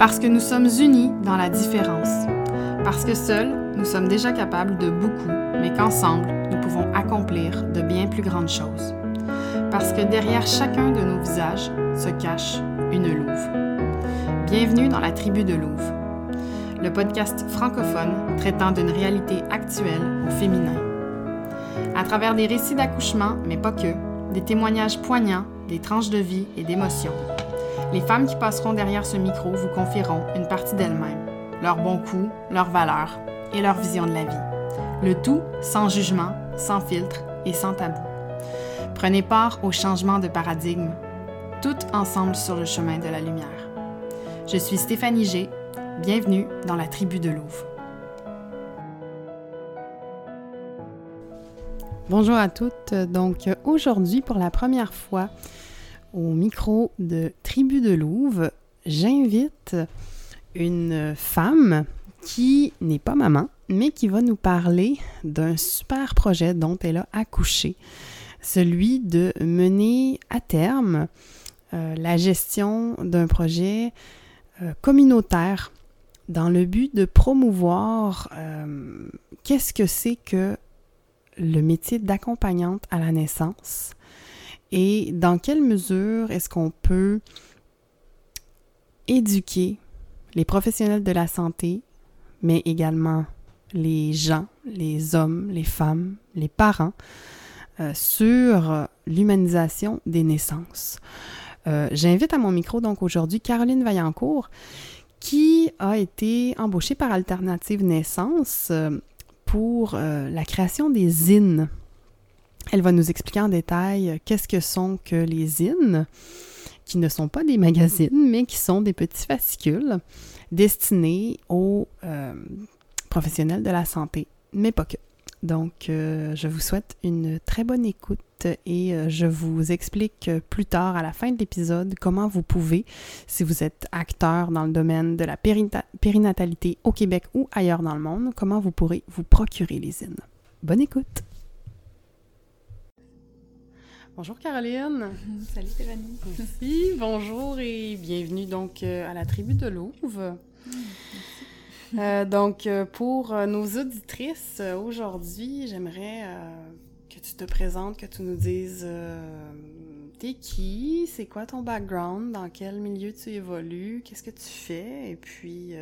Parce que nous sommes unis dans la différence. Parce que seuls, nous sommes déjà capables de beaucoup, mais qu'ensemble, nous pouvons accomplir de bien plus grandes choses. Parce que derrière chacun de nos visages se cache une louve. Bienvenue dans la tribu de louve, le podcast francophone traitant d'une réalité actuelle au féminin. À travers des récits d'accouchement, mais pas que, des témoignages poignants, des tranches de vie et d'émotions. Les femmes qui passeront derrière ce micro vous confieront une partie d'elles-mêmes, leurs bons coups, leurs valeurs et leur vision de la vie. Le tout sans jugement, sans filtre et sans tabou. Prenez part au changement de paradigme, toutes ensemble sur le chemin de la lumière. Je suis Stéphanie G. Bienvenue dans la tribu de Louvre. Bonjour à toutes. Donc aujourd'hui, pour la première fois, au micro de Tribu de Louvre, j'invite une femme qui n'est pas maman, mais qui va nous parler d'un super projet dont elle a accouché, celui de mener à terme euh, la gestion d'un projet euh, communautaire dans le but de promouvoir euh, qu'est-ce que c'est que le métier d'accompagnante à la naissance et dans quelle mesure est-ce qu'on peut éduquer les professionnels de la santé, mais également les gens, les hommes, les femmes, les parents, euh, sur l'humanisation des naissances? Euh, j'invite à mon micro donc aujourd'hui Caroline Vaillancourt, qui a été embauchée par Alternative Naissance euh, pour la création des ZIN. Elle va nous expliquer en détail qu'est-ce que sont que les ZIN, qui ne sont pas des magazines, mais qui sont des petits fascicules destinés aux professionnels de la santé, mais pas que. Donc, euh, je vous souhaite une très bonne écoute et euh, je vous explique plus tard à la fin de l'épisode comment vous pouvez, si vous êtes acteur dans le domaine de la périnatalité au Québec ou ailleurs dans le monde, comment vous pourrez vous procurer les zines. Bonne écoute! Bonjour Caroline. Salut Stéphanie. Merci, bonjour et bienvenue donc euh, à la tribu de Louvre. Euh, donc, euh, pour nos auditrices, aujourd'hui, j'aimerais que tu te présentes, que tu nous dises t'es qui, c'est quoi ton background, dans quel milieu tu évolues, qu'est-ce que tu fais, et puis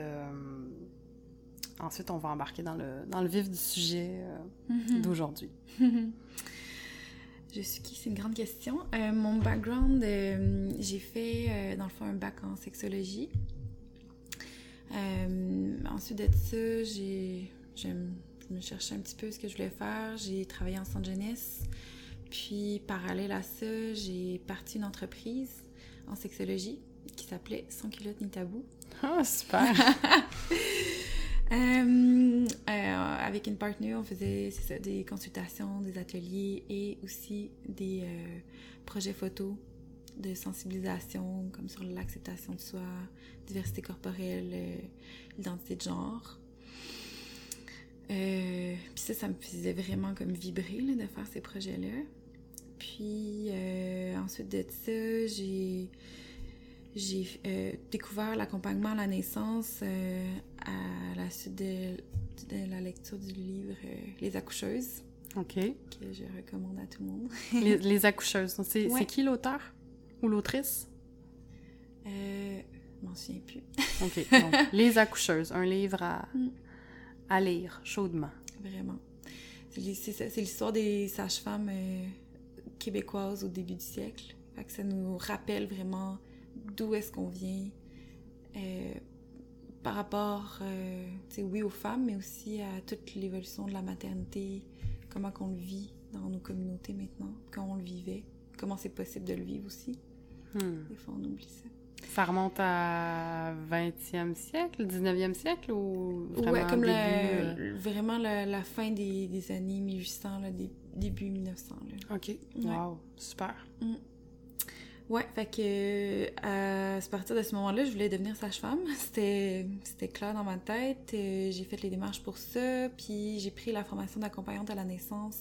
ensuite, on va embarquer dans le, dans le vif du sujet mm-hmm. d'aujourd'hui. Je suis qui? C'est une grande question. mon background, j'ai fait, dans le fond, un bac en sexologie. Euh, ensuite de ça, j'ai, je, me cherchais un petit peu ce que je voulais faire. J'ai travaillé en centre jeunesse. Puis, parallèle à ça, j'ai parti une entreprise en sexologie qui s'appelait Sans culotte ni tabou. Ah, super! Euh, euh, avec une partenaire, on faisait des consultations, des ateliers et aussi des projets photos de sensibilisation, comme sur l'acceptation de soi, diversité corporelle, euh, l'identité de genre. Euh, puis ça, ça me faisait vraiment comme vibrer de faire ces projets-là. Puis euh, ensuite de ça, j'ai j'ai découvert l'accompagnement à la naissance à la suite de, de, la lecture du livre Les accoucheuses. OK. Que je recommande à tout le monde. les, les, accoucheuses. C'est qui l'auteur? Ou l'autrice? Euh, je m'en souviens plus. OK. Donc, Les accoucheuses, un livre à, mm. à lire chaudement. Vraiment. C'est l'histoire des sages-femmes euh, québécoises au début du siècle. Fait que ça nous rappelle vraiment d'où est-ce qu'on vient euh, par rapport, euh, oui, aux femmes, mais aussi à toute l'évolution de la maternité, comment qu'on le vit dans nos communautés maintenant, quand on le vivait, comment c'est possible de le vivre aussi. Hmm. Des fois, on oublie ça. Ça remonte à 20e siècle, 19e siècle ou vraiment ouais, comme euh? vraiment la, fin des, des, années 1800, là, début 1900. Là. OK. Wow, super. Mm. Ouais, fait que à partir de ce moment-là, je voulais devenir sage-femme. C'était, c'était clair dans ma tête. Euh, j'ai fait les démarches pour ça, puis j'ai pris la formation d'accompagnante à la naissance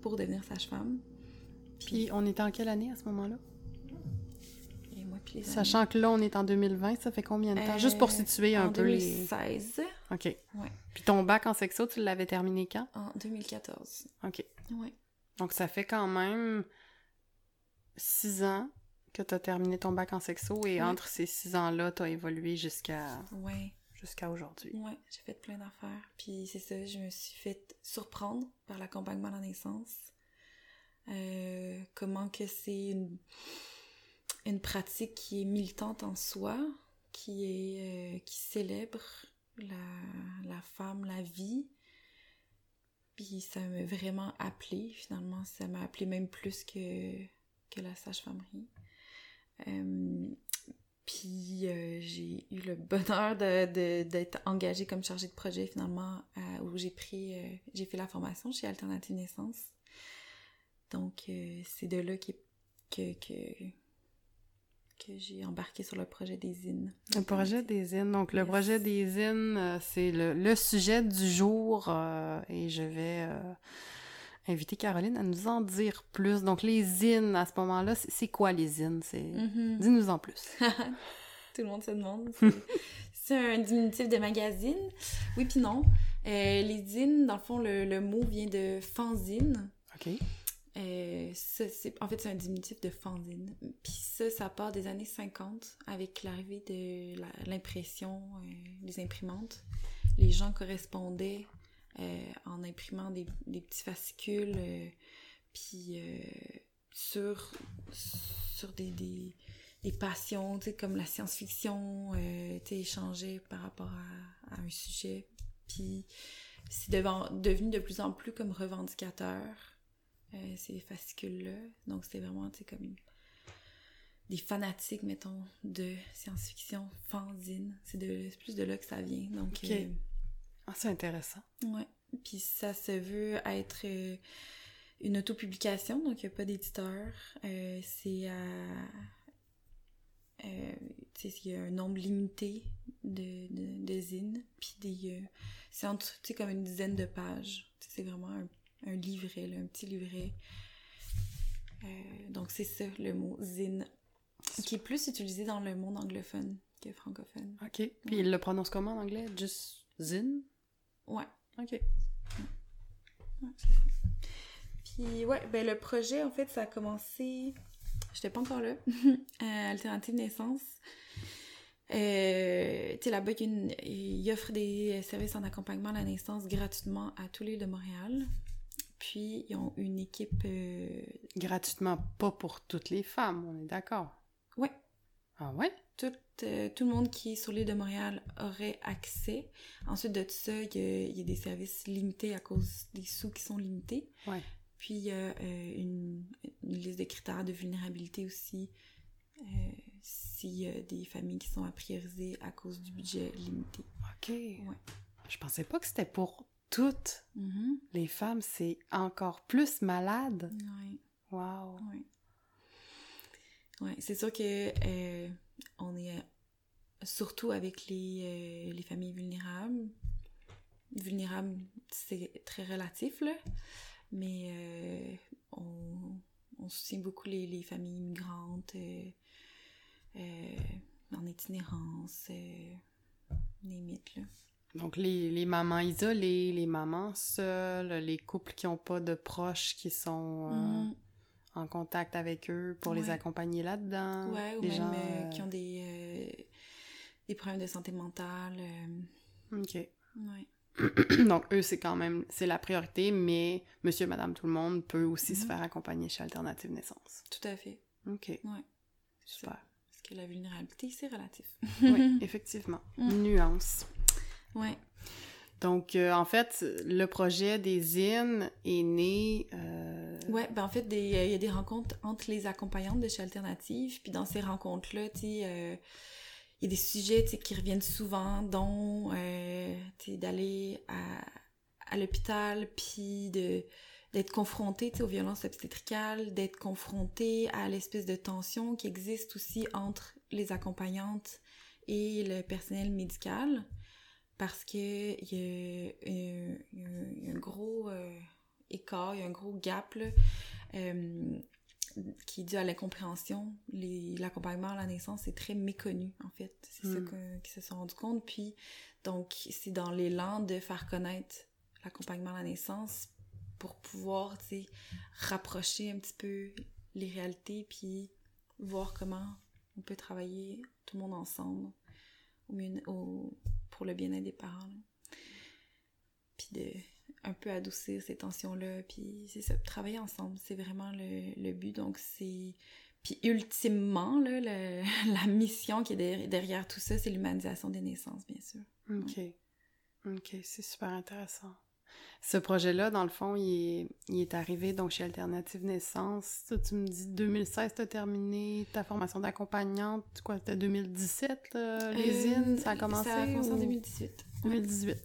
pour devenir sage-femme. Puis, puis on était en quelle année à ce moment-là? puis les Sachant que là, on est en 2020, ça fait combien de temps? Juste pour Euh, situer un en peu les... 2016. OK. Ouais. Puis ton bac en sexo, tu l'avais terminé quand? En 2014. OK. Ouais. Donc, ça fait quand même six ans que tu as terminé ton bac en sexo et Ouais. entre ces six ans-là, tu as évolué jusqu'à Ouais. jusqu'à aujourd'hui. Ouais, j'ai fait plein d'affaires. Puis c'est ça, je me suis fait surprendre par l'accompagnement à la naissance. Euh, comment que c'est une, une pratique qui est militante en soi, qui est euh, qui célèbre la, la femme, la vie. Puis ça m'a vraiment appelé, finalement. Ça m'a appelé même plus que, que la sage-famerie. Euh, puis euh, j'ai eu le bonheur d'être engagée comme chargée de projet finalement à- où j'ai pris euh, j'ai fait la formation chez Alternative Naissance. Donc euh, c'est de là que que, que, que j'ai embarqué sur le projet des IN. Le projet des IN. Donc, le Yes. projet des IN, euh, c'est le, le sujet du jour euh, et je vais euh, inviter Caroline à nous en dire plus. Donc, les IN, à ce moment-là, c'est, quoi les IN? C'est... Mhm. Dis-nous en plus. Tout le monde se demande. C'est- un diminutif de magazine. Oui puis non. Euh, les zines, dans le fond, le, le mot vient de fanzine. OK. Euh, ça, en fait, c'est un diminutif de fanzine. Puis ça, ça part des années 50 avec l'arrivée de la- l'impression, euh, les imprimantes. Les gens correspondaient euh, en imprimant des, des petits fascicules, euh, puis euh, sur, sur des, des, des passions, comme la science-fiction, tu échanger par rapport à, à un sujet. Puis c'est devenu de plus en plus comme revendicateur ces fascicules-là. Donc, c'était vraiment, tu comme des fanatiques, mettons, de science-fiction, fanzine. C'est plus de là que ça vient. Donc, euh, Ah, c'est intéressant. ouais. Puis ça se veut être euh, une autopublication, donc il n'y a pas d'éditeur. Euh, c'est à... euh, tu sais, il y a un nombre limité de, de, de zines, puis des... euh, c'est entre, tu sais, comme une dizaine de pages. C'est vraiment un, un livret, là, un petit livret. Donc c'est ça, le mot zine, qui est plus utilisé dans le monde anglophone que francophone. OK. Puis il le prononce comment en anglais? Just ZIN? Ouais. OK. Ouais, c'est ça. Puis ouais, ben le projet, en fait, ça a commencé... J'étais pas encore là. à Alternative Naissance. Euh, tu sais, là-bas, il il offre des services en accompagnement à la naissance gratuitement à tous les de Montréal. Puis, ils ont une équipe... euh, Gratuitement, pas pour toutes les femmes, on est d'accord? Ouais, Ah ouais? Tout, euh, tout le monde qui est sur l'île de Montréal aurait accès. Ensuite de ça, il y, a, il y a des services limités à cause des sous qui sont limités. Ouais. Puis il y a euh, une, liste de critères de vulnérabilité aussi. euh, S'il y a des familles qui sont à prioriser à cause du budget limité. OK. Je pensais pas que c'était pour toutes Mhm. les femmes. C'est encore plus malade. Ouais. Wow. Ouais. Ouais, c'est sûr que euh, on est euh, surtout avec les, euh, les familles vulnérables. Vulnérables, c'est très relatif, là. Mais euh, on, on soutient beaucoup les, les familles immigrantes euh, en itinérance, euh, limite, là. Donc, les, les mamans isolées, les mamans seules, les couples qui n'ont pas de proches qui sont Mhm. En contact avec eux pour les accompagner là-dedans. Ouais, ou les même gens, euh, euh, qui ont des, euh, des problèmes de santé mentale. euh, OK. ouais. Donc, eux, c'est quand même, c'est la priorité, mais monsieur, madame, tout le monde peut aussi se Mhm. faire accompagner chez Alternative Naissance. Tout à fait. OK. Ouais. Super. Parce que la vulnérabilité, c'est relatif. oui, effectivement. Mm. Nuance. Ouais. Donc, euh, en fait, le projet des IN est né... euh, Ouais, ben en fait, euh, il y a des rencontres entre les accompagnantes de chez Alternative. Puis dans ces rencontres-là, il y a des sujets qui reviennent souvent, dont d'aller à, l'hôpital, puis d'être confronté aux violences obstétricales, d'être confronté à l'espèce de tension qui existe aussi entre les accompagnantes et le personnel médical. Parce que il y a, y un- il y a un gros euh, écart, il y a un gros gap là, euh, qui est dû à l'incompréhension. L'accompagnement à la naissance est très méconnu, en fait. C'est ça hmm. qu'ils se sont rendus compte. Puis, donc, c'est dans l'élan de faire connaître l'accompagnement à la naissance pour pouvoir, tu sais, rapprocher un petit peu les réalités, puis voir comment on peut travailler tout le monde ensemble au mieux, au, pour le bien-être des parents. Puis de un peu adoucir ces tensions-là, puis c'est ça, travailler ensemble, c'est vraiment le, but. Donc c'est... Puis ultimement, là, la mission qui est derrière, tout ça, c'est l'humanisation des naissances, bien sûr. OK. OK, c'est super intéressant. Ce projet-là, dans le fond, il est, il est, arrivé donc chez Alternative Naissance. tu me dis 2016, tu as terminé ta formation d'accompagnante. Quoi, c'était 2017, euh, les euh, Ça a commencé? Ça a commencé en 2018. 2018.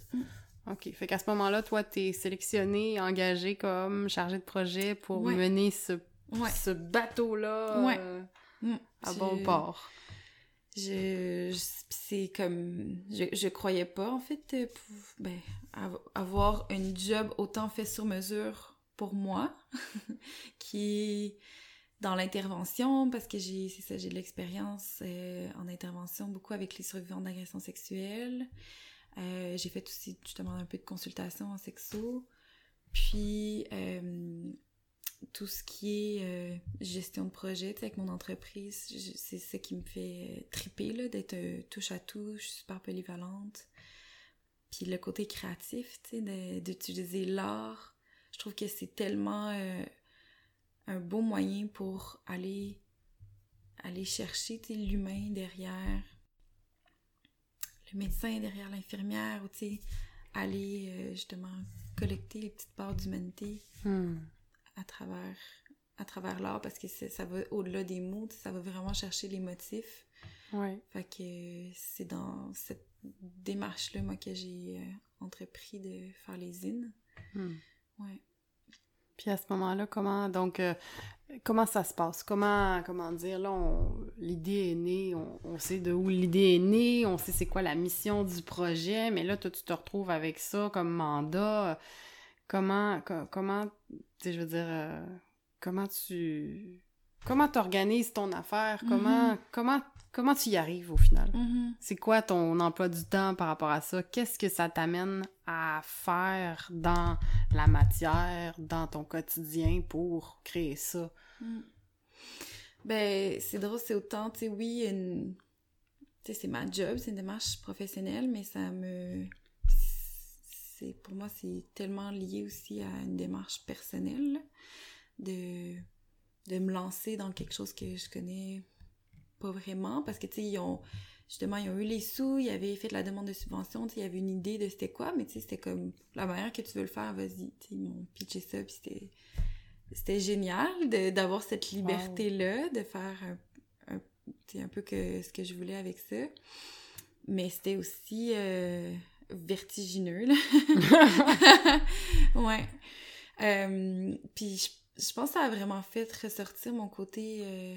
OK. Fait qu'à ce moment-là, toi, tu es sélectionné, engagé comme chargé de projet pour mener ce, ce bateau-là euh, mm. à bon port. Je, c'est comme je, je croyais pas en fait euh, ben, avoir un job autant fait sur mesure pour moi qui est dans l'intervention parce que j'ai c'est ça j'ai de l'expérience euh, en intervention beaucoup avec les survivants d'agressions sexuelles euh, j'ai fait aussi justement un peu de consultation en sexo. Puis euh, tout ce qui est euh, gestion de projet avec mon entreprise, c'est ce qui me fait triper d'être touche à touche, je suis super polyvalente. Puis le côté créatif, d'utiliser l'art, je trouve que c'est tellement un beau moyen pour aller aller chercher l'humain derrière le médecin derrière l'infirmière, ou aller euh, justement collecter les petites parts d'humanité hmm. À travers à travers l'art parce que ça va au-delà des mots, ça va vraiment chercher les motifs. Ouais. Fait que c'est dans cette démarche-là, moi, que j'ai euh, entrepris de faire les zines. Hmm. Ouais. Puis à ce moment-là, comment donc euh, comment ça se passe? Comment comment dire là l'idée est née, on, sait de où l'idée est née, on sait c'est quoi la mission du projet, mais là toi tu te retrouves avec ça comme mandat. Comment comment je veux dire euh, comment tu comment tu organises ton affaire? Comment, mm-hmm. comment, comment tu y arrives au final? Mm-hmm. C'est quoi ton emploi du temps par rapport à ça? Qu'est-ce que ça t'amène à faire dans la matière, dans ton quotidien pour créer ça? Mm. Ben, c'est drôle, c'est autant, tu sais, oui, une... c'est ma job, c'est une démarche professionnelle, mais ça me... C'est, pour moi, c'est tellement lié aussi à une démarche personnelle de de me lancer dans quelque chose que je connais pas vraiment. Parce que tu sais ils ont justement ils ont eu les sous ils avaient fait de la demande de subvention tu sais il y avait une idée de c'était quoi mais tu sais c'était comme la manière que tu veux le faire vas-y tu sais ils m'ont pitché ça puis c'était c'était génial d'avoir cette liberté là de faire un, un, un peu que ce que je voulais avec ça. Mais c'était aussi euh, vertigineux là ouais euh, puis je je pense que ça a vraiment fait ressortir mon côté euh,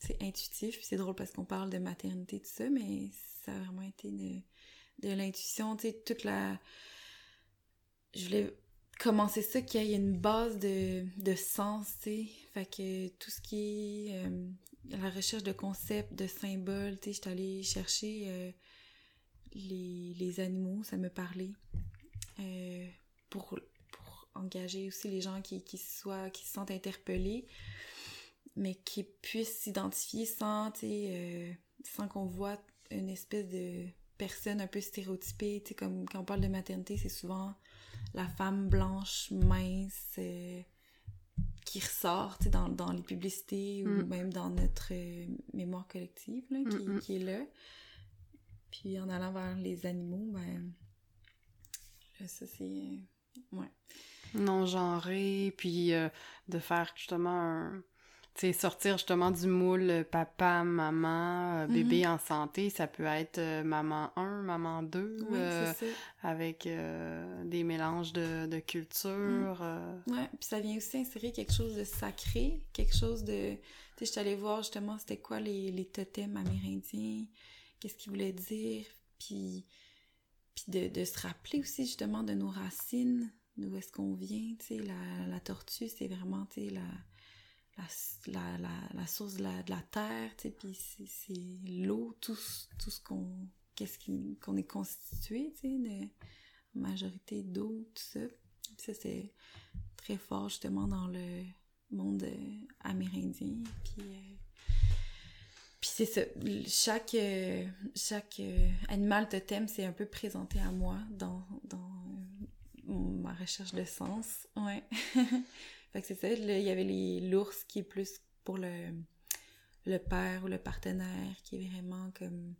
c'est intuitif. C'est drôle parce qu'on parle de maternité, tout ça, mais ça a vraiment été de, de l'intuition, tu sais, toute la... Je voulais commencer ça, qu'il y ait une base de, de sens, tu sais. Fait que tout ce qui est euh, la recherche de concepts, de symboles, tu sais, allée chercher les, les animaux, ça me parlait. pour engager aussi les gens qui, qui, soient, qui se sentent interpellés, mais qui puissent s'identifier sans, euh, sans qu'on voit une espèce de personne un peu stéréotypée. Comme quand on parle de maternité, c'est souvent la femme blanche, mince, euh, qui ressort dans, dans les publicités ou mm. même dans notre euh, mémoire collective là, qui, mm, mm. qui, est là. Puis en allant vers les animaux, ben, ça c'est. ouais non genré, puis euh, de faire justement un. Tu sais, sortir justement du moule euh, papa, maman, euh, bébé mm-hmm. en santé, ça peut être maman 1, maman 2, avec des mélanges de, de cultures. Mm. Ouais, puis ça vient aussi insérer quelque chose de sacré, quelque chose de. Tu sais, je suis allée voir justement c'était quoi les, les totems amérindiens, qu'est-ce qu'ils voulaient dire, puis, puis de, de se rappeler aussi justement de nos racines, d'où est-ce qu'on vient, tu sais, la, tortue, c'est vraiment, tu sais, la, la, la, source de la, terre, tu sais, puis c'est l'eau, tout, tout ce qu'on qu'est-ce qu'on est constitué, tu sais, majorité d'eau, tout ça. ça, c'est très fort, justement, dans le monde euh, amérindien. Puis, euh, c'est ça, chaque, euh, chaque animal totem s'est un peu présenté à moi dans, dans ma recherche de sens. Ouais. fait que c'est ça, il y avait les l'ours qui est plus pour le, le père ou le partenaire, qui est vraiment comme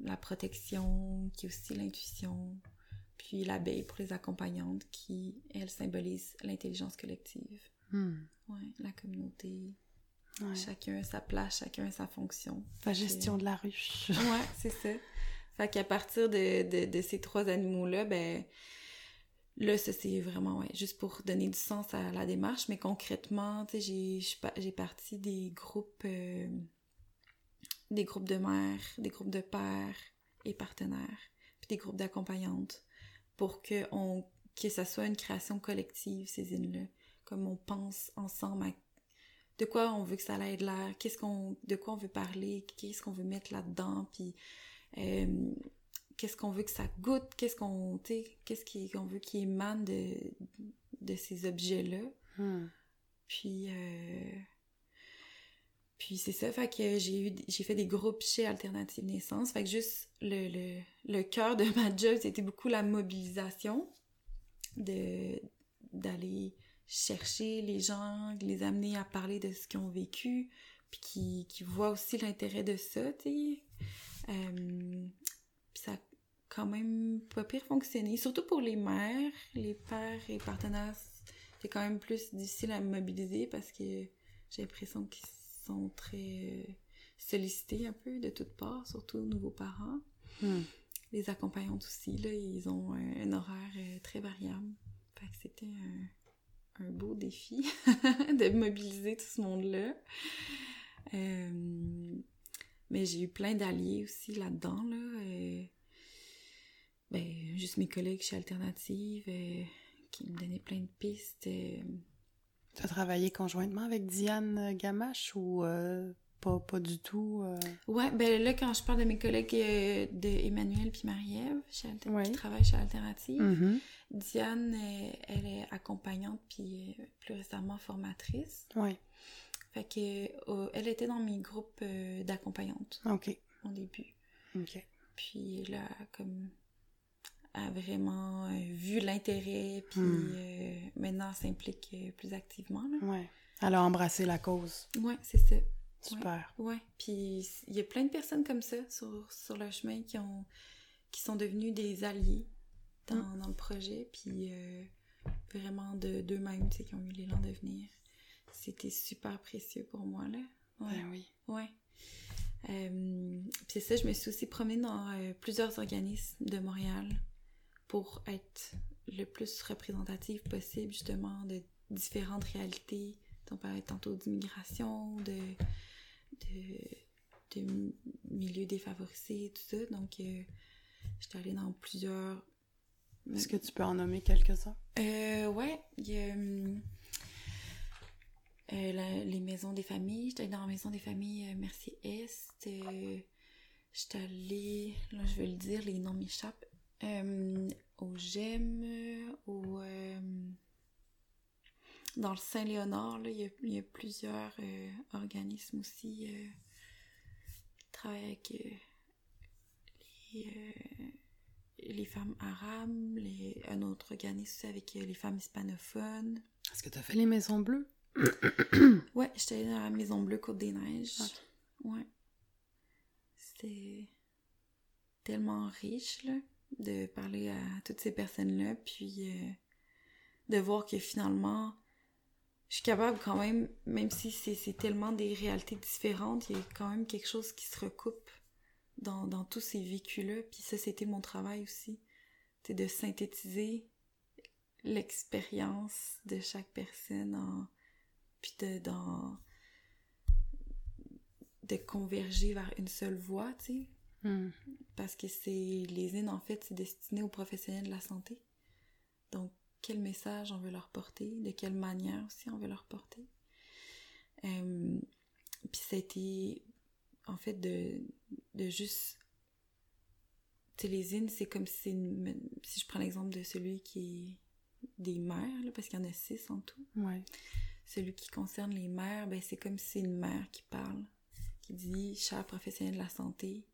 la protection, qui est aussi l'intuition, puis l'abeille pour les accompagnantes, qui, elle, symbolise l'intelligence collective. Hmm. Ouais, la communauté. Chacun sa place, chacun sa fonction. La gestion de la ruche. ouais, c'est ça. Fait qu'à partir de, de, de, ces trois animaux-là, ben, là, ça c'est vraiment, ouais, juste pour donner du sens à la démarche, mais concrètement, tu sais, j'ai parti des groupes, euh, des groupes de mères, des groupes de pères et partenaires, puis des groupes d'accompagnantes, pour que on, que ça soit une création collective, ces îles-là, comme on pense ensemble de quoi on veut que ça de l'air, qu'est-ce qu'on, de quoi on veut parler, qu'est-ce qu'on veut mettre là-dedans, puis euh, qu'est-ce qu'on veut que ça goûte, qu'est-ce qu'on, qu'est-ce qu'on veut qu'il émane de, de ces objets-là. Hmm. Puis, euh, puis c'est ça, fait que j'ai eu, j'ai fait des groupes chez Alternative Naissance, fait que juste le, le, le cœur de ma job, c'était beaucoup la mobilisation, de, d'aller chercher les gens, les amener à parler de ce qu'ils ont vécu, puis qui, qui voient aussi l'intérêt de ça, tu sais. Euh, ça a quand même pas pire fonctionné, surtout pour les mères, les pères et partenaires, c'est quand même plus difficile à mobiliser parce que j'ai l'impression qu'ils sont très euh, sollicités un peu de toutes parts, surtout nouveaux parents. Hmm. Les accompagnantes aussi, là, ils ont un, horaire euh, très variable. Fait que c'était un, un, beau défi de mobiliser tout ce monde-là. Euh, mais j'ai eu plein d'alliés aussi là-dedans, là. ben, juste mes collègues chez Alternative qui me donnaient plein de pistes. Tu as travaillé conjointement avec Diane Gamache ou euh, pas, pas du tout? Euh? Ouais, ben là, quand je parle de mes collègues euh, de Emmanuel puis Marie-Ève, qui travaillent chez Alternative, mm-hmm. Diane, elle est accompagnante puis plus récemment formatrice. Oui. Fait que elle était dans mes groupes d'accompagnantes. OK. Au début. OK. Puis là, comme a vraiment euh, vu l'intérêt, puis euh, maintenant s'implique euh, plus activement. Là. Ouais. Elle a embrassé la cause. Ouais, c'est ça. Super. Ouais. Puis il y a plein de personnes comme ça sur, sur le chemin qui ont qui sont devenus des alliés dans, dans le projet, puis vraiment de d'eux-mêmes, tu sais, qui ont eu l'élan de venir. C'était super précieux pour moi, là. Ouais. Ben oui. Ouais. puis c'est ça, je me suis aussi promenée dans plusieurs organismes de Montréal pour être le plus représentatif possible justement de différentes réalités. On parlait tantôt d'immigration, de, de, de, milieux défavorisés, tout ça. Donc, euh, j'étais allée dans plusieurs... Est-ce que tu peux en nommer quelques-uns? Euh, ouais, il y a... Euh, les maisons des familles. J'étais dans la maison des familles Merci Est. j'étais allée, là je vais le dire, les noms m'échappent. Euh, au GEM, au, euh, dans le Saint-Léonard, il, y a, plusieurs euh, organismes aussi qui travaillent avec les, femmes arabes, les, un autre organisme aussi avec les femmes hispanophones. Est-ce que tu as fait les Maisons Bleues? ouais, j'étais allée dans la Maison Bleue Côte-des-Neiges. Ouais. C'était tellement riche, là de parler à toutes ces personnes-là, puis euh, de voir que finalement, je suis capable quand même, même si c'est tellement des réalités différentes, il y a quand même quelque chose qui se recoupe dans, dans tous ces vécus-là. Puis ça, c'était mon travail aussi. C'est de synthétiser l'expérience de chaque personne en, puis de, dans, de converger vers une seule voie, tu sais. Hmm. Parce que c'est les IN, en fait, c'est destiné aux professionnels de la santé. Donc, quel message on veut leur porter, de quelle manière aussi on veut leur porter. Euh, puis ça a été, en fait, de, de juste... Tu les c'est comme si c'est une- Si je prends l'exemple de celui qui est des mères, là, parce qu'il y en a six en tout. Ouais. Celui qui concerne les mères, ben c'est comme si c'est une mère qui parle, qui dit « Chers professionnels de la santé,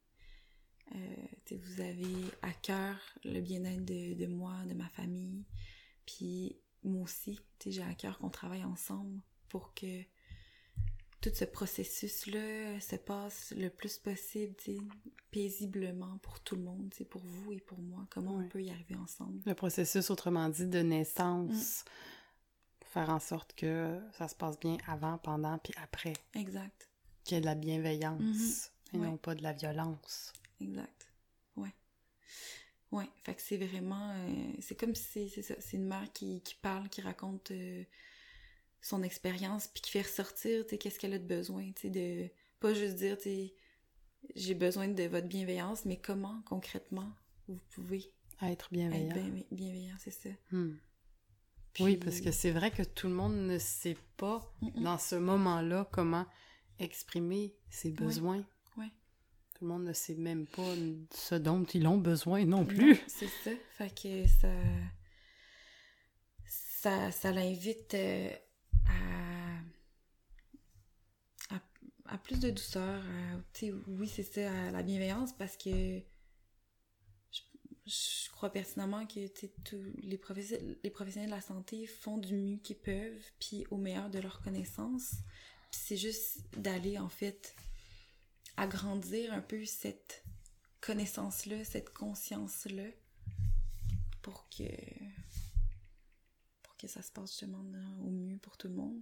euh, vous avez à cœur le bien-être de, de moi, de ma famille, puis moi aussi, j'ai à cœur qu'on travaille ensemble pour que tout ce processus-là se passe le plus possible, paisiblement pour tout le monde, pour vous et pour moi, comment Ouais. on peut y arriver ensemble? Le processus, autrement dit, de naissance. Faire en sorte que ça se passe bien avant, pendant, puis après. Exact. Qu'il y ait de la bienveillance et Mhm. Ouais. non pas de la violence. Exact. Ouais. Ouais. Fait que c'est vraiment. euh, c'est comme si c'est- ça. C'est une mère qui, qui parle, qui raconte euh, son expérience, puis qui fait ressortir, tu sais, qu'est-ce qu'elle a de besoin, tu sais, de. Pas juste dire, tu sais, j'ai besoin de votre bienveillance, mais comment, concrètement, vous pouvez être bienveillant. être bien- bienveillant, c'est ça. Hmm. Puis- Oui, parce que c'est vrai que tout le monde ne sait pas, dans ce moment-là, comment exprimer ses besoins. Le monde ne sait même pas ce dont ils ont besoin non plus. C'est ça. Fait que ça. Ça, ça l'invite euh, à, à. à plus de douceur. à- oui, c'est ça, à la bienveillance parce que. Je, crois pertinemment que tous les, professe- les professionnels de la santé font du mieux qu'ils peuvent, puis au meilleur de leurs connaissances. Puis c'est juste d'aller, en fait, agrandir un peu cette connaissance-là, cette conscience-là, pour que pour que ça se passe justement au mieux pour tout le monde.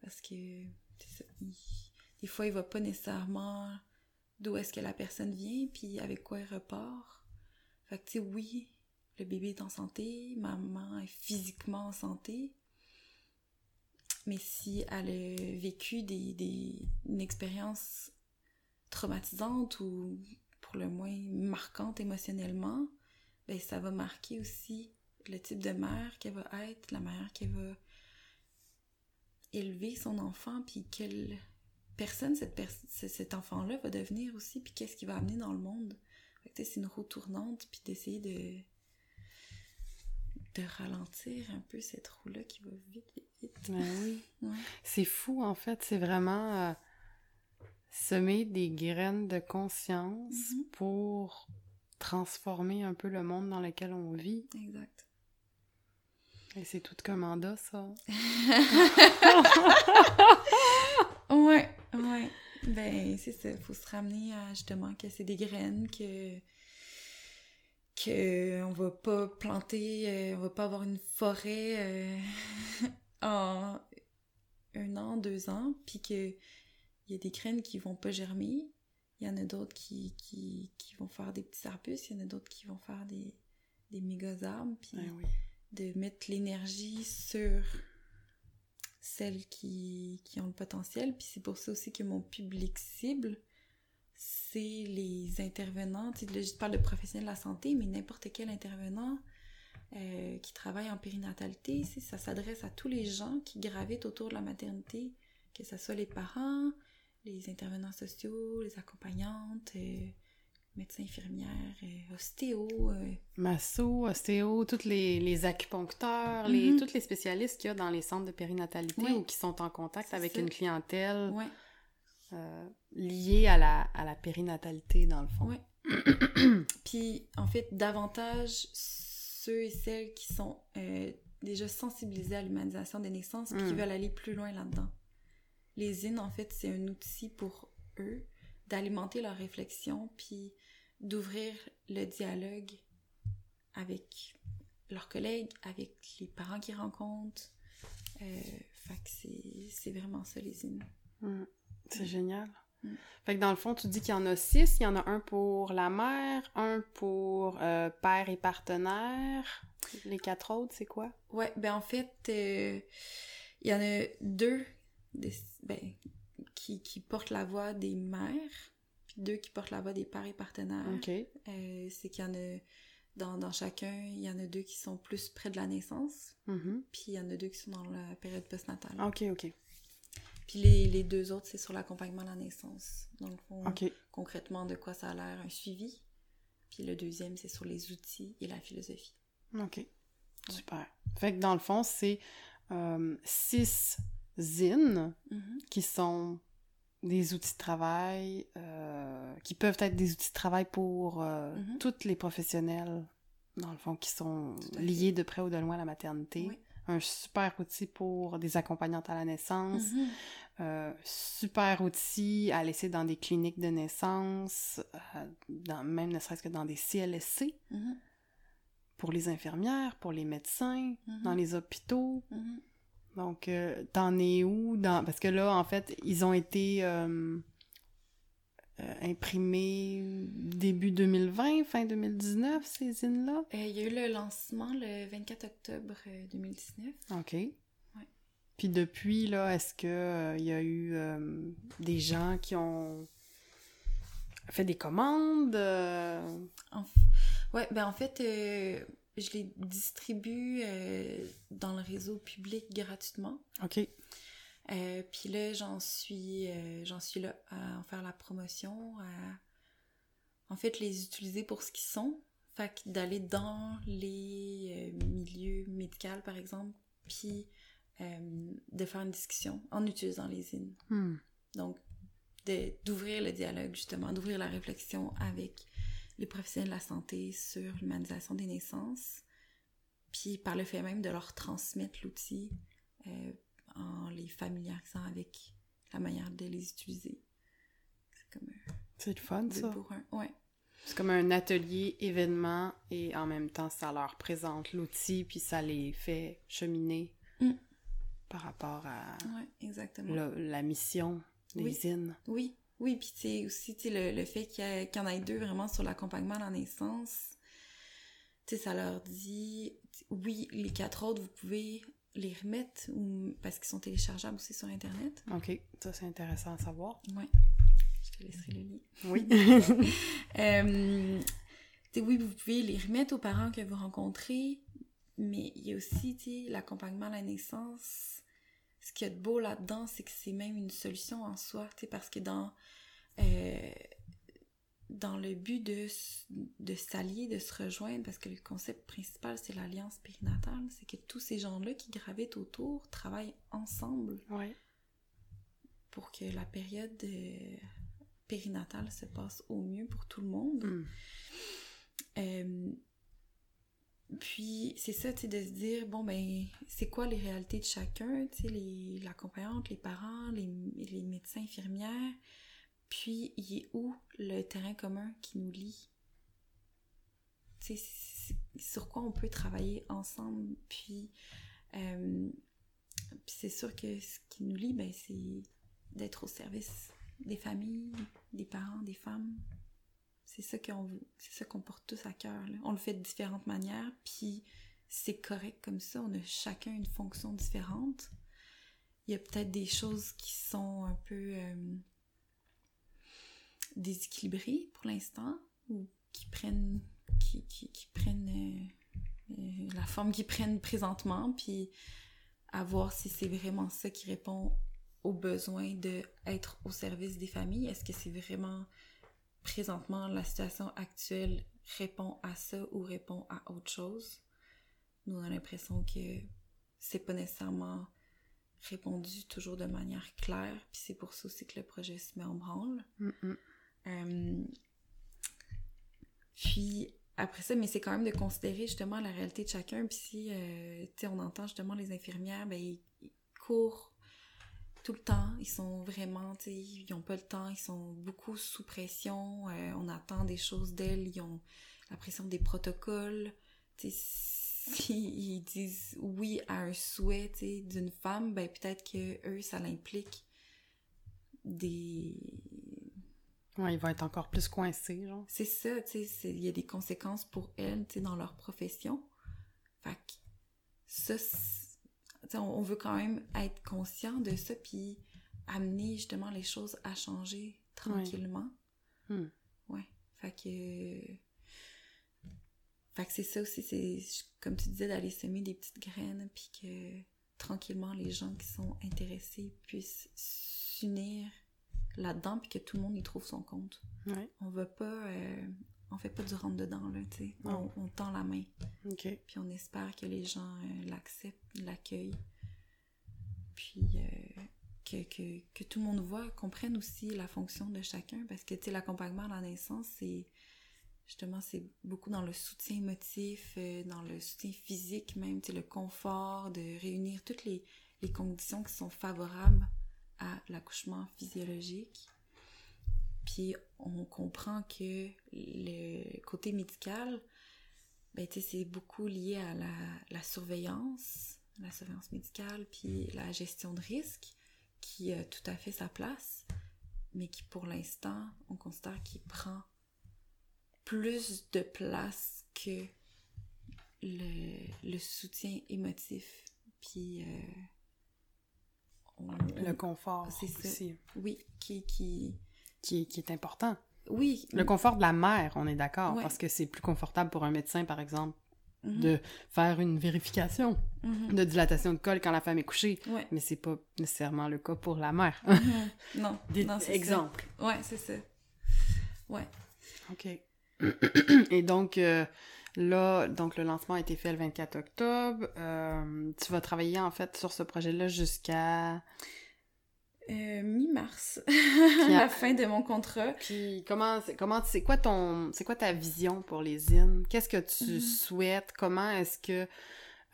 Parce que il- des fois, il va pas nécessairement d'où est-ce que la personne vient, puis avec quoi elle repart. Fait que tu sais, oui, le bébé est en santé, maman est physiquement en santé, mais si elle a vécu des, des, une expérience traumatisante ou pour le moins marquante émotionnellement, ben ça va marquer aussi le type de mère qu'elle va être, la manière qu'elle va élever son enfant, puis quelle personne cette pers- ce- cet enfant-là va devenir aussi, puis qu'est-ce qu'il va amener dans le monde. C'est une roue tournante, puis d'essayer de de ralentir un peu cette roue-là qui va vite, vite, vite. Ben oui. Ouais. C'est fou, en fait. C'est vraiment euh, semer des graines de conscience Mhm. pour transformer un peu le monde dans lequel on vit. Exact. Et c'est tout qu'un mandat, ça. Ouais, ouais. Ben, c'est ça. Faut se ramener à justement que c'est des graines, que. que on va pas planter, euh, on va pas avoir une forêt euh, en un an, deux ans, puis que il y a des graines qui vont pas germer. Il y en a d'autres qui, qui, qui vont faire des petits arbustes, il y en a d'autres qui vont faire des, des méga arbres, puis Ben oui. de mettre l'énergie sur celles qui, qui ont le potentiel. Puis c'est pour ça aussi que mon public cible, c'est les intervenants. Tu sais, là, je parle de professionnels de la santé, mais n'importe quel intervenant euh, qui travaille en périnatalité, ça s'adresse à tous les gens qui gravitent autour de la maternité, que ce soit les parents, les intervenants sociaux, les accompagnantes, euh, médecins, infirmières, euh, ostéo, euh, Masso, ostéo, tous les, les acupuncteurs, les, Mhm. tous les spécialistes qu'il y a dans les centres de périnatalité ou qui sont en contact avec ça. une clientèle euh, liée à la, à la périnatalité, dans le fond. Ouais. Puis, en fait, davantage ceux et celles qui sont déjà sensibilisés à l'humanisation des naissances puis qui Mm. veulent aller plus loin là-dedans. Les IN, en fait, c'est un outil pour eux d'alimenter leur réflexion puis d'ouvrir le dialogue avec leurs collègues, avec les parents qu'ils rencontrent. Euh, fait que c'est- c'est vraiment ça, les IN. Mm. C'est génial. Mm. Fait que dans le fond, tu dis qu'il y en a six. Il y en a un pour la mère, un pour euh, père et partenaire. Les quatre autres, c'est quoi? Ouais, ben en fait, euh, il y en a deux des- ben, qui, qui portent la voix des mères, puis deux qui portent la voix des pères et partenaires. Euh, c'est qu'il y en a, dans, dans chacun, il y en a deux qui sont plus près de la naissance, Mhm. puis il y en a deux qui sont dans la période postnatale. OK, OK. Puis les, les deux autres, c'est sur l'accompagnement à la naissance. OK. concrètement, de quoi ça a l'air, un suivi. Puis le deuxième, c'est sur les outils et la philosophie. OK. Super. Fait que dans le fond, c'est euh, six zines Mhm. qui sont des outils de travail, euh, qui peuvent être des outils de travail pour euh, Mhm. tous les professionnels, dans le fond, qui sont liés de près ou de loin à la maternité. Oui. Un super outil pour des accompagnantes à la naissance. Euh, super outil à laisser dans des cliniques de naissance, euh, dans, même ne serait-ce que dans des CLSC, Mhm. pour les infirmières, pour les médecins, dans les hôpitaux. Donc, euh, t'en es où dans... Parce que là, en fait, ils ont été euh, euh, imprimés début 2020, fin 2019, ces zines-là? Euh, il y a eu le lancement le 24 octobre euh, 2019. OK. Puis depuis, là, est-ce que euh, il y a eu euh, des gens qui ont fait des commandes? euh, En Ouais, ben en fait, euh, je les distribue euh, dans le réseau public gratuitement. OK. Euh, Puis là, j'en suis, euh, j'en suis là à en faire la promotion, à en fait les utiliser pour ce qu'ils sont. Fait que d'aller dans les milieux médicaux, par exemple, puis de faire une discussion en utilisant les zines. Hmm. Donc, d'ouvrir le dialogue, justement, d'ouvrir la réflexion avec les professionnels de la santé sur l'humanisation des naissances, puis par le fait même de leur transmettre l'outil euh, en les familiarisant avec la manière de les utiliser. C'est comme un C'est le fun, ça. pour un. Ouais. C'est comme un atelier événement et en même temps, ça leur présente l'outil puis ça les fait cheminer Mm. par rapport à Ouais, exactement. la, la mission des Oui. zines. Oui, oui, puis c'est aussi le, le fait qu'il y, y en ait deux vraiment sur l'accompagnement à la naissance, tu sais, ça leur dit, oui, les quatre autres, vous pouvez les remettre ou, parce qu'ils sont téléchargeables aussi sur Internet. OK, ça c'est intéressant à savoir. Ouais, je te laisserai le lien. Oui. Euh, oui, vous pouvez les remettre aux parents que vous rencontrez, mais il y a aussi, l'accompagnement à la naissance. Ce qu'il y a de beau là-dedans, c'est que c'est même une solution en soi, tu sais, parce que dans, euh, dans le but de, s'allier, de se rejoindre, parce que le concept principal, c'est l'alliance périnatale, c'est que tous ces gens-là qui gravitent autour travaillent ensemble ouais. pour que la période euh, périnatale se passe au mieux pour tout le monde. Hmm. Euh, puis c'est ça, tu sais, de se dire, bon, ben, c'est quoi les réalités de chacun, tu sais, les- l'accompagnante, les parents, les, les médecins, infirmières, puis il est où le terrain commun qui nous lie? Tu sais, sur quoi on peut travailler ensemble, puis, euh, puis c'est sûr que ce qui nous lie, ben, c'est d'être au service des familles, des parents, des femmes, c'est ça qu'on c'est ça qu'on porte tous à cœur. là. On le fait de différentes manières, puis c'est correct comme ça. On a chacun une fonction différente. Il y a peut-être des choses qui sont un peu euh, déséquilibrées pour l'instant, ou qui prennent qui, qui, qui prennent euh, euh, la forme qu'ils prennent présentement, puis à voir si c'est vraiment ça qui répond aux besoins d'être au service des familles. Est-ce que c'est vraiment présentement, la situation actuelle répond à ça ou répond à autre chose. Nous, on a l'impression que c'est pas nécessairement répondu toujours de manière claire, puis c'est pour ça aussi que le projet se met en branle. Hmm. Euh, puis après ça, mais c'est quand même de considérer justement la réalité de chacun. Puis si, euh, tu sais, on entend justement les infirmières, ben ils, ils courent tout le temps. Ils sont vraiment, tu sais, ils n'ont pas le temps. Ils sont beaucoup sous pression. euh, on attend des choses d'elles. Ils ont la pression des protocoles. Tu sais, si ils disent oui à un souhait, tu sais, d'une femme, ben peut-être que eux, ça l'implique des Ouais, ils vont être encore plus coincés, genre. c'est ça, tu sais, il y a des conséquences pour elles, tu sais, dans leur profession. Fait que ça, on, on veut quand même être conscient de ça, puis amener justement les choses à changer tranquillement. Hmm. Ouais. Fait que... Fait que c'est ça aussi, c'est comme tu disais, d'aller semer des petites graines, puis que tranquillement les gens qui sont intéressés puissent s'unir là-dedans puis que tout le monde y trouve son compte. Ouais. On veut pas euh, on fait pas du rentre dedans là, tu sais. On, on tend la main. OK. Puis on espère que les gens euh, l'acceptent, l'accueillent. Puis euh, que, que, que tout le monde voit, comprenne aussi la fonction de chacun. Parce que, tu sais, l'accompagnement à la naissance, c'est justement, c'est beaucoup dans le soutien émotif, euh, dans le soutien physique même, tu sais, le confort, de réunir toutes les, les conditions qui sont favorables à l'accouchement physiologique. Puis on comprend que le côté médical, ben, tu sais, c'est beaucoup lié à la, la surveillance, la surveillance médicale, puis la gestion de risque, qui a tout à fait sa place, mais qui pour l'instant, on considère qu'il prend plus de place que le, le soutien émotif. Puis euh, on- Le confort C'est ça. aussi, oui, qui, qui, qui, qui est important. oui, Le confort de la mère, on est d'accord, Ouais. parce que c'est plus confortable pour un médecin, par exemple, Mhm, de faire une vérification mhm, de dilatation de col quand la femme est couchée. ouais, Mais c'est pas nécessairement le cas pour la mère. mhm, non, Des non, c'est ça. exemples. Ouais, c'est ça. Ouais. OK. Et donc, euh, là, donc le lancement a été fait le 24 octobre. Euh, tu vas travailler, en fait, sur ce projet-là jusqu'à... Euh, Mi-mars, la fin de mon contrat. Puis comment, c'est- comment, c'est quoi ton, c'est quoi ta vision pour les zines? Qu'est-ce que tu Mhm. souhaites? Comment est-ce que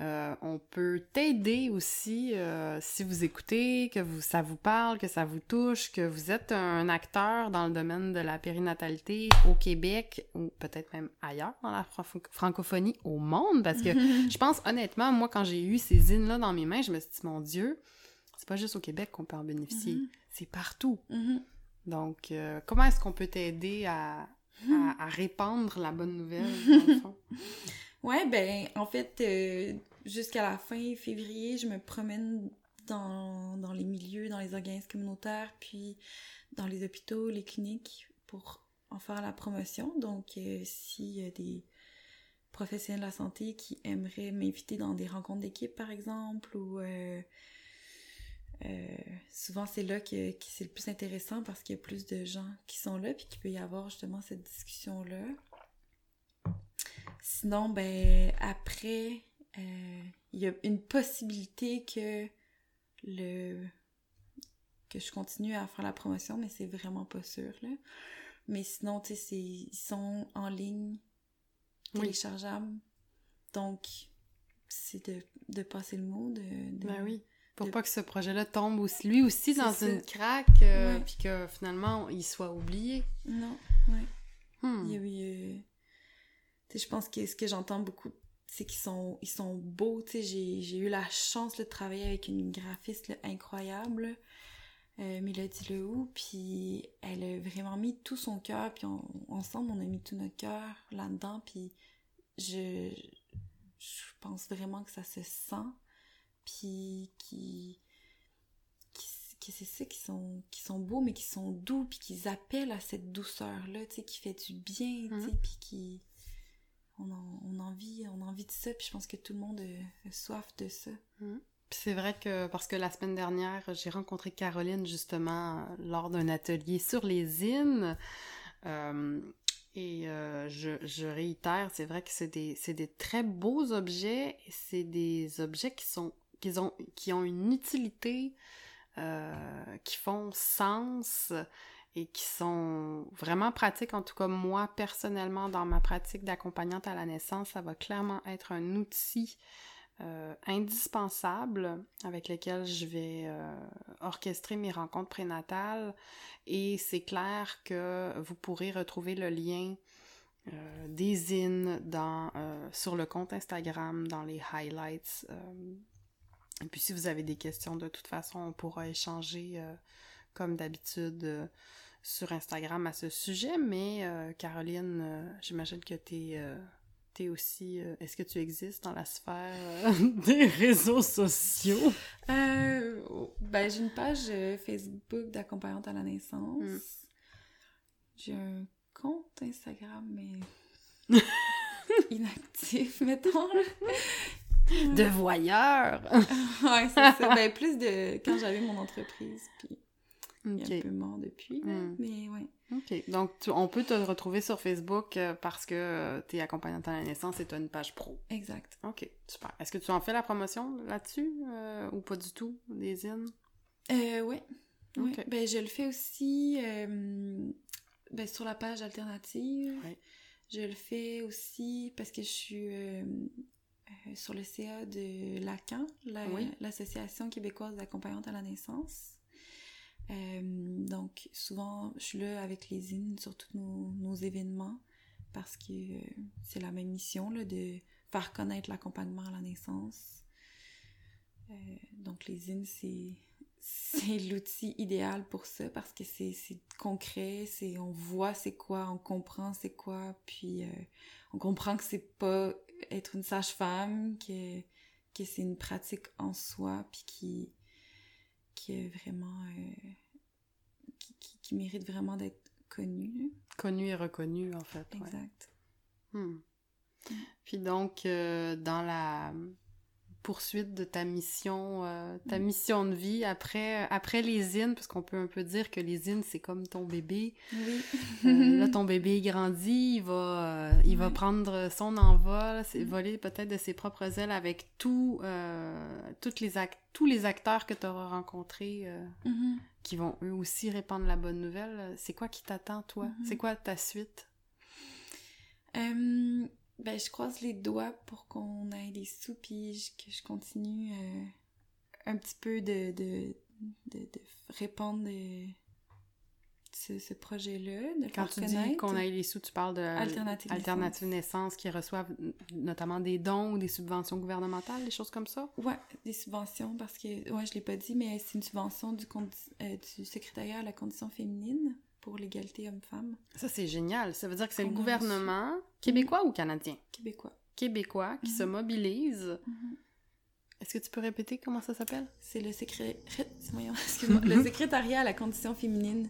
euh, on peut t'aider aussi euh, si vous écoutez, que vous, ça vous parle, que ça vous touche, que vous êtes un acteur dans le domaine de la périnatalité au Québec ou peut-être même ailleurs dans la fran- francophonie au monde? Parce que je pense honnêtement, moi, quand j'ai eu ces zines-là dans mes mains, je me suis dit, mon Dieu, c'est pas juste au Québec qu'on peut en bénéficier, Mhm. c'est partout. Mhm. Donc, euh, comment est-ce qu'on peut t'aider à, à, à répandre la bonne nouvelle, dans le fond? Ouais, ben, en fait, euh, jusqu'à la fin février, je me promène dans, dans les milieux, dans les organismes communautaires, puis dans les hôpitaux, les cliniques, pour en faire la promotion. Donc, euh, s'il y a des professionnels de la santé qui aimeraient m'inviter dans des rencontres d'équipe, par exemple, ou... euh, souvent, c'est là que, que c'est le plus intéressant parce qu'il y a plus de gens qui sont là, puis qu'il peut y avoir justement cette discussion-là. Sinon, ben, après, euh, il y a une possibilité que le que je continue à faire la promotion, mais c'est vraiment pas sûr, là. Mais sinon, tu sais, ils sont en ligne, Oui. téléchargeables. Donc, c'est de, de passer le mot, de... de- Ben oui. Pour pas que ce projet-là tombe aussi, lui aussi dans une craque, euh, Ouais. puis que finalement, il soit oublié. Non, ouais. Hmm. Il y a eu... euh, Tu sais, je pense que ce que j'entends beaucoup, c'est qu'ils sont, ils sont beaux. Tu sais, j'ai, eu la chance là, de travailler avec une graphiste là, incroyable, euh, Mélodie Lehoux, puis elle a vraiment mis tout son cœur, puis on- ensemble, on a mis tout notre cœur là-dedans, puis je, je pense vraiment que ça se sent, puis qui que c'est ça qui sont qui sont beaux mais qui sont doux puis qui appellent à cette douceur là tu sais qui fait du bien tu sais Mhm. puis qui on en, on a envie on de ça puis je pense que tout le monde a, a soif de ça Puis c'est vrai que, parce que la semaine dernière, j'ai rencontré Caroline justement euh, lors d'un atelier sur les zines. Euh, et euh, je, je réitère, c'est vrai que c'est des, c'est des très beaux objets. et C'est des objets qui sont qui ont, qui ont une utilité, euh, qui font sens et qui sont vraiment pratiques. En tout cas, moi, personnellement, dans ma pratique d'accompagnante à la naissance, ça va clairement être un outil euh, indispensable avec lequel je vais euh, orchestrer mes rencontres prénatales et c'est clair que vous pourrez retrouver le lien des zines dans, sur le compte Instagram dans les highlights. Et puis si vous avez des questions, de toute façon, on pourra échanger euh, comme d'habitude euh, sur Instagram à ce sujet. Mais euh, Caroline, j'imagine que tu es aussi. Est-ce que tu existes dans la sphère des réseaux sociaux? Euh, ben, j'ai une page Facebook d'accompagnante à la naissance. Mm. J'ai un compte Instagram, mais inactif, mettons. De voyeur. ouais, c'est ça. Ben, plus de quand j'avais mon entreprise, puis il est un peu mort depuis, Hmm. mais ouais. OK. Donc, tu- on peut te retrouver sur Facebook euh, parce que tu es accompagnante à la naissance et tu as une page pro. Exact. OK, super. Est-ce que tu en fais la promotion là-dessus euh, ou pas du tout, des zines? Euh, ouais. Ouais. Ben, je le fais aussi euh, ben, sur la page alternative. Ouais. Je le fais aussi parce que je suis euh, sur le CA de l'ACAN, la- Oui. l'Association québécoise d'accompagnantes à la naissance. Euh, donc, souvent, je suis là avec les zines sur tous nos, nos événements parce que euh, c'est la même mission là, de faire connaître l'accompagnement à la naissance. Euh, donc, les zines, c'est l'outil idéal pour ça parce que c'est concret, c'est on voit c'est quoi, on comprend c'est quoi, puis on comprend que c'est pas être une sage-femme, que, que c'est une pratique en soi, puis qui, qui est vraiment euh, qui, qui, qui mérite vraiment d'être connue. Connu et reconnu, en fait. ouais. Exact. Hmm. Puis donc, euh, dans la poursuite de ta mission, euh, ta Mm. mission de vie après, après les parce qu'on peut un peu dire que les c'est comme ton bébé. Oui. Euh, là, ton bébé grandit, il va, euh, il va prendre son envol, Mm. voler peut-être de ses propres ailes avec tout, toutes les act- tous les acteurs que tu auras rencontrés Mhm. qui vont eux aussi répandre la bonne nouvelle. C'est quoi qui t'attend, toi? Mhm. C'est quoi ta suite? Ben, je croise les doigts pour qu'on ait des sous, puis je- que je continue euh, un petit peu de, de, de, de répandre ce, ce projet-là, de Quand tu dis qu'on aille les sous, tu parles de Alternative Alternative naissance qui reçoivent notamment des dons ou des subventions gouvernementales, des choses comme ça? Ouais, des subventions, parce que, ouais, je l'ai pas dit, mais c'est une subvention du, euh, du secrétariat à la condition féminine pour l'égalité homme-femme Ça, c'est génial. Ça veut dire que c'est le a gouvernement québécois ou canadien? québécois. Québécois qui Mhm. se mobilise. Mhm. Est-ce que tu peux répéter comment ça s'appelle? C'est le secré... le secrétariat à la condition féminine,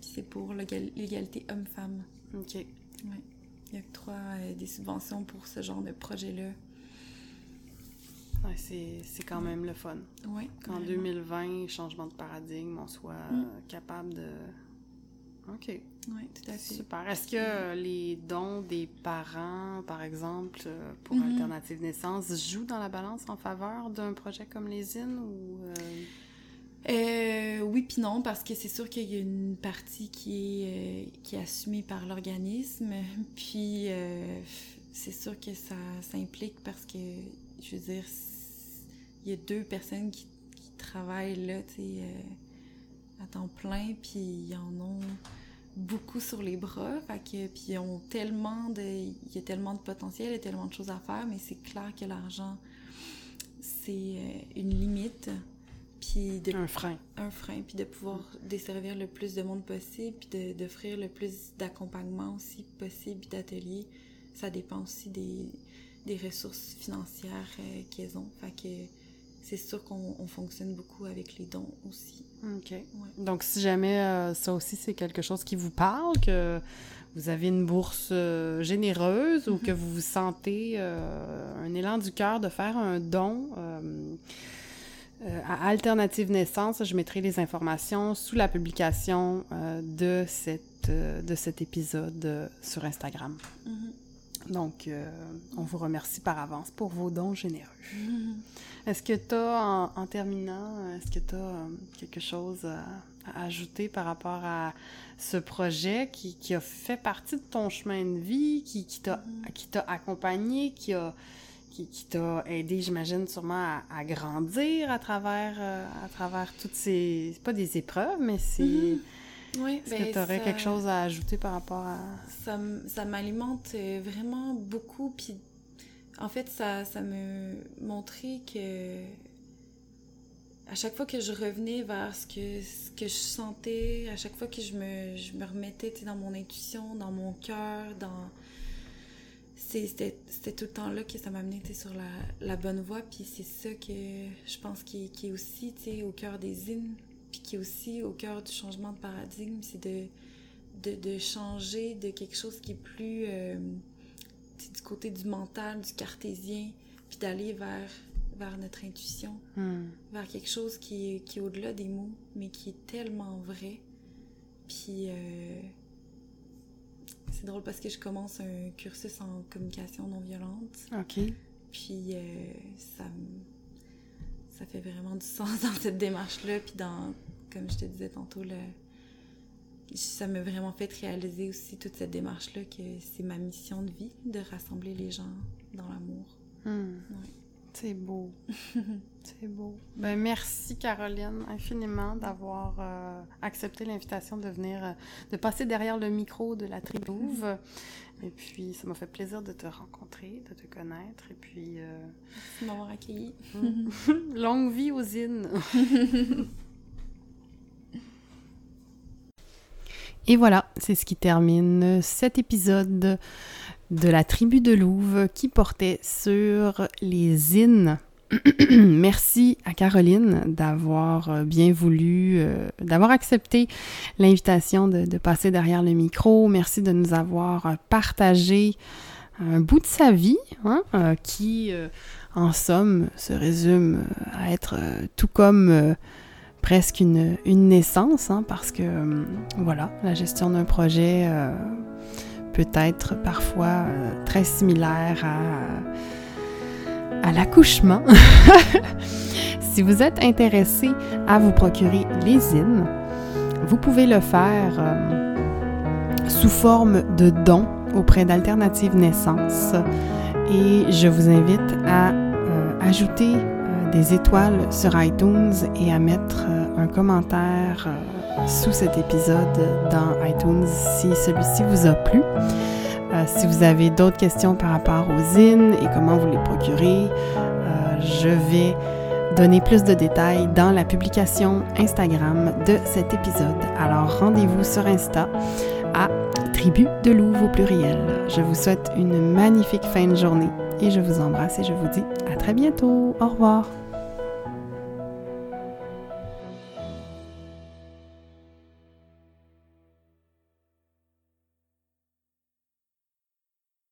c'est pour l'égal- l'égalité homme-femme. OK. Ouais. Il octroie euh, des subventions pour ce genre de projet-là. Ouais, c'est quand même le fun. Ouais. Qu'en vraiment. 2020, changement de paradigme, on soit Mm. capable de... OK. Ouais, tout à fait. Super. Est-ce que euh, les dons des parents, par exemple, euh, pour Mhm. Alternative Naissance, jouent dans la balance en faveur d'un projet comme les IN ou... euh, Euh, oui puis non, parce que c'est sûr qu'il y a une partie qui est, euh, qui est assumée par l'organisme, puis euh, c'est sûr que ça, ça implique parce que, je veux dire, il y a deux personnes qui, qui travaillent là, tu sais, à temps plein, puis ils en ont beaucoup sur les bras, fait que, puis ils ont tellement de, il y a tellement de potentiel, il y a tellement de choses à faire, mais c'est clair que l'argent, c'est euh, une limite, puis de un frein? un frein, puis de pouvoir desservir le plus de monde possible, puis d'offrir le plus d'accompagnement aussi possible, puis d'ateliers. Ça dépend aussi des, des ressources financières euh, qu'elles ont. Fait que c'est sûr qu'on on fonctionne beaucoup avec les dons aussi. OK. Donc, si jamais euh, ça aussi, c'est quelque chose qui vous parle, que vous avez une bourse euh, généreuse ou que vous vous sentez euh, un élan du cœur de faire un don à Alternative Naissance, je mettrai les informations sous la publication de, cette, de cet épisode sur Instagram. Mhm. Donc, euh, on vous remercie par avance pour vos dons généreux. Mhm. Est-ce que tu as, en, en terminant, est-ce que tu as quelque chose à, à ajouter par rapport à ce projet qui, qui a fait partie de ton chemin de vie, qui, qui t'a Mhm. t'a accompagné, qui a qui, qui t'a aidé, j'imagine, sûrement à, à grandir à travers, euh, à travers toutes ces... pas des épreuves, mais c'est... Mhm. Oui, Est-ce que tu aurais quelque chose à ajouter par rapport à... Ça, ça m'alimente euh, vraiment beaucoup. Puis, en fait, ça, ça me montrait que à chaque fois que je revenais vers ce que, ce que je sentais, à chaque fois que je me, je me remettais dans mon intuition, dans mon cœur, dans. c'est- C'était c'était tout le temps là que ça m'amenait sur la, la bonne voie. Puis c'est ça que je pense qui, est- qui est aussi au cœur des hymnes, qui est aussi au cœur du changement de paradigme. C'est de, de, de changer de quelque chose qui est plus euh, du côté du mental, du cartésien, puis d'aller vers, vers notre intuition, Hmm. vers quelque chose qui est, qui est au-delà des mots, mais qui est tellement vrai. Puis euh, c'est drôle parce que je commence un cursus en communication non violente, OK. puis euh, ça me- ça fait vraiment du sens dans cette démarche-là, puis dans, comme je te disais tantôt, le, ça m'a vraiment fait réaliser aussi toute cette démarche-là que c'est ma mission de vie de rassembler les gens dans l'amour. Hmm. Ouais. C'est beau. C'est beau. Ben, merci, Caroline, infiniment d'avoir euh, accepté l'invitation de venir, euh, de passer derrière le micro de la tribu Louve. Et puis, ça m'a fait plaisir de te rencontrer, de te connaître. Et puis, euh, Merci de m'avoir accueilli. longue vie aux îles. Et voilà, c'est ce qui termine cet épisode de la tribu de Louve qui portait sur les zines. Merci à Caroline d'avoir euh, bien voulu, euh, d'avoir accepté l'invitation de, passer derrière le micro. Merci de nous avoir euh, partagé un bout de sa vie hein, euh, qui, euh, en somme, se résume euh, à être euh, tout comme euh, presque une, naissance, hein, parce que, euh, voilà, la gestion d'un projet euh, peut être parfois euh, très similaire à, l'accouchement. si vous êtes intéressé à vous procurer les zines, vous pouvez le faire sous forme de dons auprès d'Alternative Naissance. Et je vous invite à ajouter étoiles sur iTunes et à mettre euh, un commentaire euh, sous cet épisode dans iTunes si celui-ci vous a plu. Euh, si vous avez d'autres questions par rapport aux zines et comment vous les procurer, je vais donner plus de détails dans la publication Instagram de cet épisode. Alors rendez-vous sur Insta à Tribu de Louve au pluriel. Je vous souhaite une magnifique fin de journée et je vous embrasse et je vous dis à très bientôt. Au revoir.